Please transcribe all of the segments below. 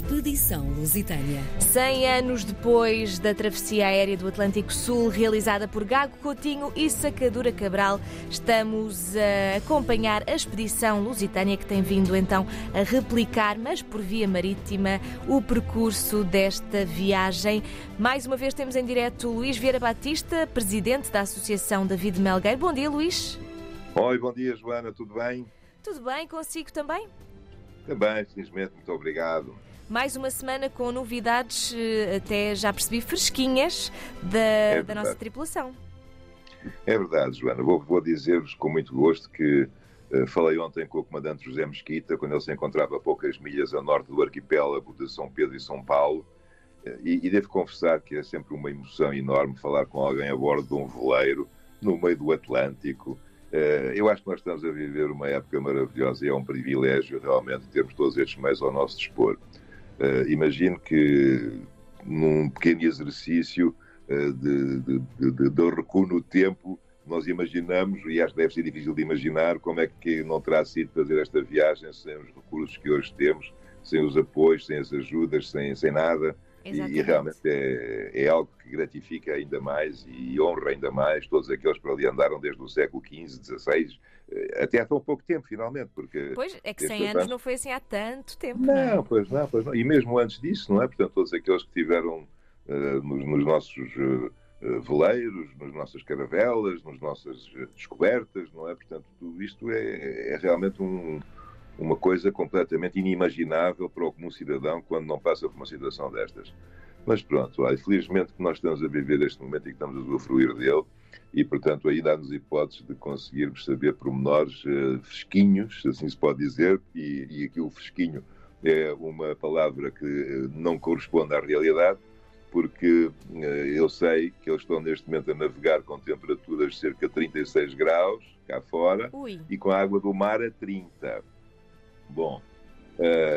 Expedição Lusitânia. 100 anos depois da travessia aérea do Atlântico Sul, realizada por Gago Coutinho e Sacadura Cabral, estamos a acompanhar a Expedição Lusitânia que tem vindo então a replicar, mas por via marítima, o percurso desta viagem. Mais uma vez temos em direto Luís Vieira Batista, presidente da Associação David Melgueiro. Bom dia, Luís. Oi, bom dia, Joana, tudo bem? Tudo bem, consigo também? Também, felizmente, muito obrigado. Mais uma semana com novidades, eh, até já percebi, fresquinhas da, É da nossa tripulação. É verdade, Joana. Vou, vou dizer-vos com muito gosto que uh, falei ontem com o comandante José Mesquita, quando ele se encontrava a poucas milhas a norte do arquipélago de São Pedro e São Paulo. Uh, e, e devo confessar que é sempre uma emoção enorme falar com alguém a bordo de um veleiro, no meio do Atlântico. Uh, eu acho que nós estamos a viver uma época maravilhosa e é um privilégio realmente termos todos estes meios ao nosso dispor. Uh, imagino que num pequeno exercício uh, de, de, de, de, recuo no tempo, nós imaginamos, e acho que deve ser difícil de imaginar, como é que não terá sido fazer esta viagem sem os recursos que hoje temos, sem os apoios, sem as ajudas, sem, sem nada. E, e, realmente é, é, algo que gratifica ainda mais e honra ainda mais todos aqueles que ali andaram desde o século XV, XVI, até há tão pouco tempo, finalmente. Porque pois, é que 100 anos não foi assim há tanto tempo. Não, não, pois não, pois não. E mesmo antes disso, não é? Portanto, todos aqueles que tiveram uh, nos, nos, nossos uh, veleiros, nas nossas caravelas, nas nossas descobertas, não é? Portanto, tudo isto é, é realmente um, uma coisa completamente inimaginável para comum cidadão quando não passa por uma situação destas. Mas pronto, olha, felizmente que nós estamos a viver este momento e que estamos a usufruir dele e, portanto, aí dá-nos hipóteses de conseguirmos saber pormenores uh, fresquinhos, assim se pode dizer, e, e aqui o fresquinho é uma palavra que uh, não corresponde à realidade, porque uh, eu sei que eles estão neste momento a navegar com temperaturas de cerca de 36 graus cá fora Ui. e com a água do mar a 30. Bom,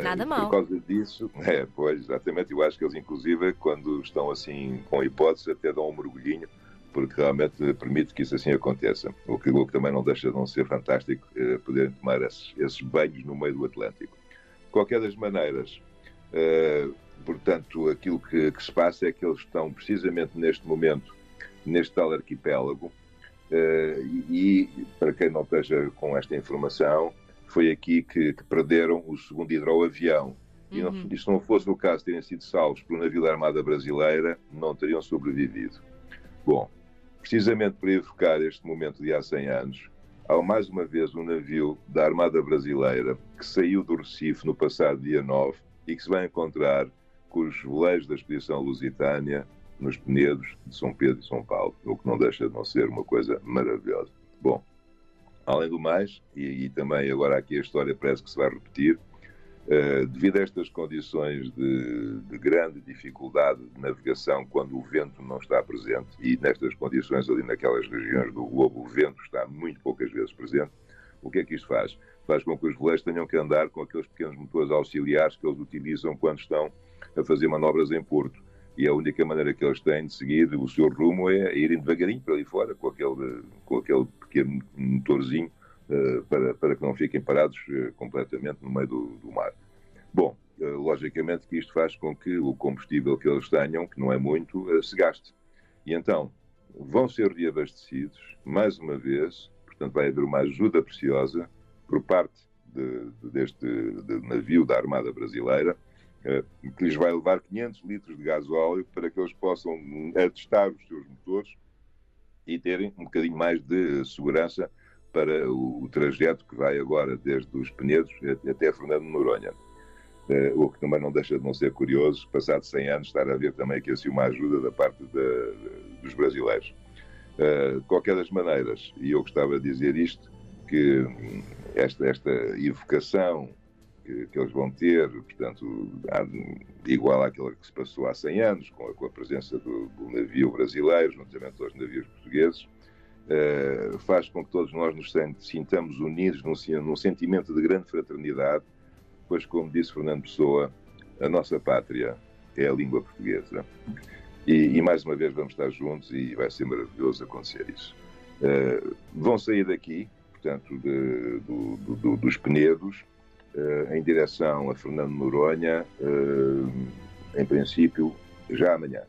Nada mal. Por causa disso, é, pois, exatamente, eu acho que eles, inclusive, quando estão assim com hipótese, até dão um mergulhinho, porque realmente permite que isso assim aconteça. O que, o que também não deixa de não ser fantástico é poderem tomar esses, esses, banhos no meio do Atlântico. De qualquer das maneiras, uh, portanto, aquilo que, que, se passa é que eles estão precisamente neste momento, neste tal arquipélago, uh, e, e para quem não esteja com esta informação, foi aqui que, que perderam o segundo hidroavião. E não, Uhum. se não fosse o caso de terem sido salvos pelo navio da Armada Brasileira, não teriam sobrevivido. Bom, precisamente para evocar este momento de há 100 anos, há mais uma vez um navio da Armada Brasileira que saiu do Recife no passado dia 9 e que se vai encontrar com os veleiros da Expedição Lusitânia nos Penedos de São Pedro e São Paulo, o que não deixa de não ser uma coisa maravilhosa. Bom, além do mais, e, e também agora aqui a história parece que se vai repetir, Uh, devido a estas condições de, de, grande dificuldade de navegação quando o vento não está presente, e nestas condições ali naquelas regiões do globo o vento está muito poucas vezes presente, o que é que isto faz? Faz com que os veleiros tenham que andar com aqueles pequenos motores auxiliares que eles utilizam quando estão a fazer manobras em porto. E a única maneira que eles têm de seguir o seu rumo é irem devagarinho para ali fora, com aquele, com aquele pequeno motorzinho Uh, para, para que não fiquem parados uh, completamente no meio do, do mar. Bom, uh, logicamente que isto faz com que o combustível que eles tenham, que não é muito, se gaste. E então vão ser reabastecidos, mais uma vez, portanto vai haver uma ajuda preciosa por parte de, de, deste de navio da Armada Brasileira, que lhes vai levar 500 litros de gás óleo para que eles possam atestar os seus motores e terem um bocadinho mais de segurança para o, trajeto que vai agora desde os Penedos até Fernando Noronha. Uh, o que também não deixa de não ser curioso, passado 100 anos, estar a ver também aqui assim uma ajuda da parte de, dos brasileiros. Uh, de qualquer das maneiras, e eu gostava de dizer isto, que esta, esta evocação que, que eles vão ter, portanto, igual àquela que se passou há 100 anos, com a, com a presença do, do navio brasileiro, juntamente aos navios portugueses, Uh, faz com que todos nós nos sintamos unidos num, num, sentimento de grande fraternidade, pois, como disse Fernando Pessoa, a nossa pátria é a língua portuguesa. E, e mais uma vez vamos estar juntos e vai ser maravilhoso acontecer isso. Uh, vão sair daqui, portanto, de, do, do, dos Penedos, em direção a Fernando Noronha, em princípio, já amanhã.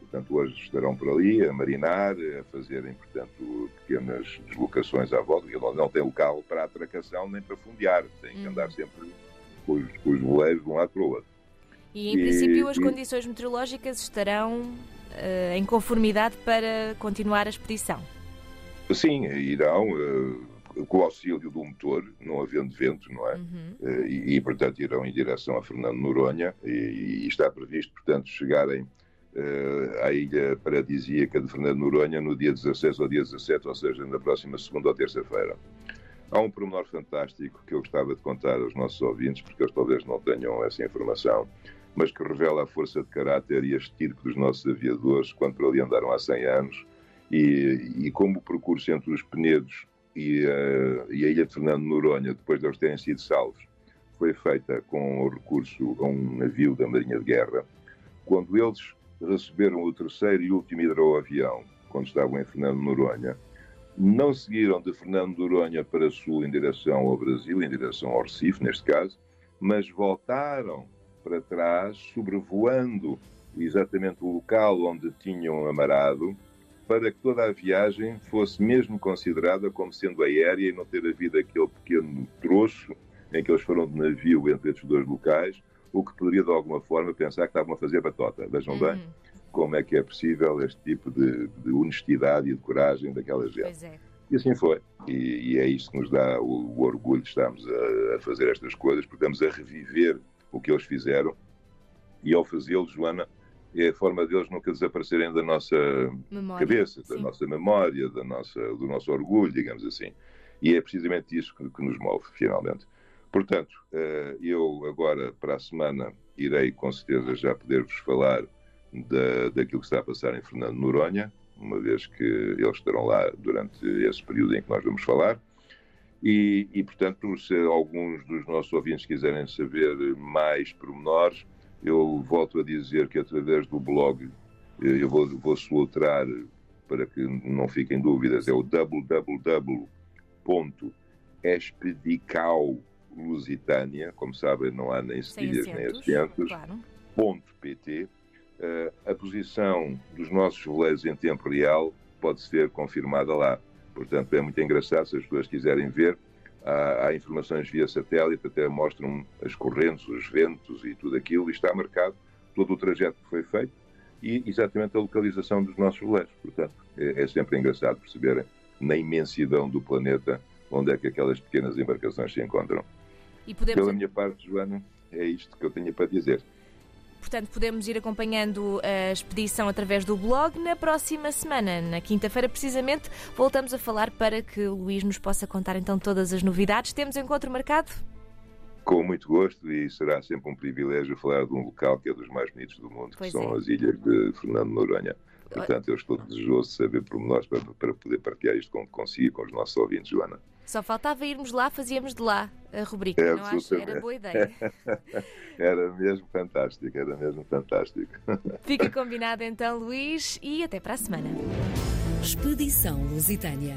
Portanto, hoje estarão por ali a marinar, a fazerem, portanto, pequenas deslocações à volta, porque não tem carro para atracação nem para fundear, tem que andar uhum. sempre com os, com os voleiros de um lado para o outro. E, em e, princípio, as e... condições meteorológicas estarão uh, em conformidade para continuar a expedição? Sim, irão. Uh, com o auxílio do motor, não havendo vento, não é? Uhum. Uh, e, e, portanto, irão em direção a Fernando Noronha e, e está previsto, portanto, chegarem uh, à ilha paradisíaca de Fernando Noronha no dia 16 ou dia 17, ou seja, na próxima segunda ou terça-feira. Há um pormenor fantástico que eu gostava de contar aos nossos ouvintes, porque eles talvez não tenham essa informação, mas que revela a força de caráter e a estirpe dos nossos aviadores quando por ali andaram há 100 anos e, e como o percurso entre os Penedos e, uh, e a ilha de Fernando Noronha, depois de eles terem sido salvos, foi feita com o recurso a um navio da Marinha de Guerra. Quando eles receberam o terceiro e último hidroavião, quando estavam em Fernando Noronha, não seguiram de Fernando Noronha para sul em direção ao Brasil, em direção ao Recife, neste caso, mas voltaram para trás, sobrevoando exatamente o local onde tinham amarado, para que toda a viagem fosse mesmo considerada como sendo aérea e não ter havido aquele pequeno troço em que eles foram de navio entre estes dois locais, o que poderia de alguma forma pensar que estavam a fazer batota. Vejam uhum. bem como é que é possível este tipo de, de honestidade e de coragem daquela gente. É. E assim foi. E, e, é isso que nos dá o, o orgulho de estarmos a, a, fazer estas coisas, porque estamos a reviver o que eles fizeram e ao fazê-lo, Joana, é a forma deles nunca desaparecerem da nossa memória, cabeça, da sim. nossa memória, da nossa, do nosso orgulho, digamos assim. E é precisamente isso que, que nos move, finalmente. Portanto, eh, eu agora, para a semana, irei com certeza já poder-vos falar da, daquilo que está a passar em Fernando Noronha, uma vez que eles estarão lá durante esse período em que nós vamos falar. E, e, portanto, se alguns dos nossos ouvintes quiserem saber mais pormenores, eu volto a dizer que através do blog, eh, eu vou, vou soltar para que não fiquem dúvidas, é o www.expedical.com Lusitânia, como sabem, não há nem cedilhas nem acentos, claro. ponto PT. Uh, a posição dos nossos voleiros em tempo real pode ser confirmada lá. Portanto, é muito engraçado se as pessoas quiserem ver. Há, há, informações via satélite, até mostram as correntes, os ventos e tudo aquilo, e está marcado todo o trajeto que foi feito e exatamente a localização dos nossos voleiros. Portanto, é, é sempre engraçado perceberem na imensidão do planeta onde é que aquelas pequenas embarcações se encontram. Podemos... Pela minha parte, Joana, é isto que eu tenho para dizer. Portanto, podemos ir acompanhando a expedição através do blog. Na próxima semana, na quinta-feira, precisamente, voltamos a falar para que o Luís nos possa contar então todas as novidades. Temos encontro marcado? Com muito gosto e será sempre um privilégio falar de um local que é dos mais bonitos do mundo, pois que são é. as ilhas de Fernando Noronha. Portanto, eu estou desejoso de saber pormenores para, para poder partilhar isto consigo com os nossos ouvintes, Joana. Só faltava irmos lá, fazíamos de lá a rubrica, é, não acho? Era boa ideia. era mesmo fantástico, era mesmo fantástico. Fica combinado então, Luís, e até para a semana. Expedição Lusitânia.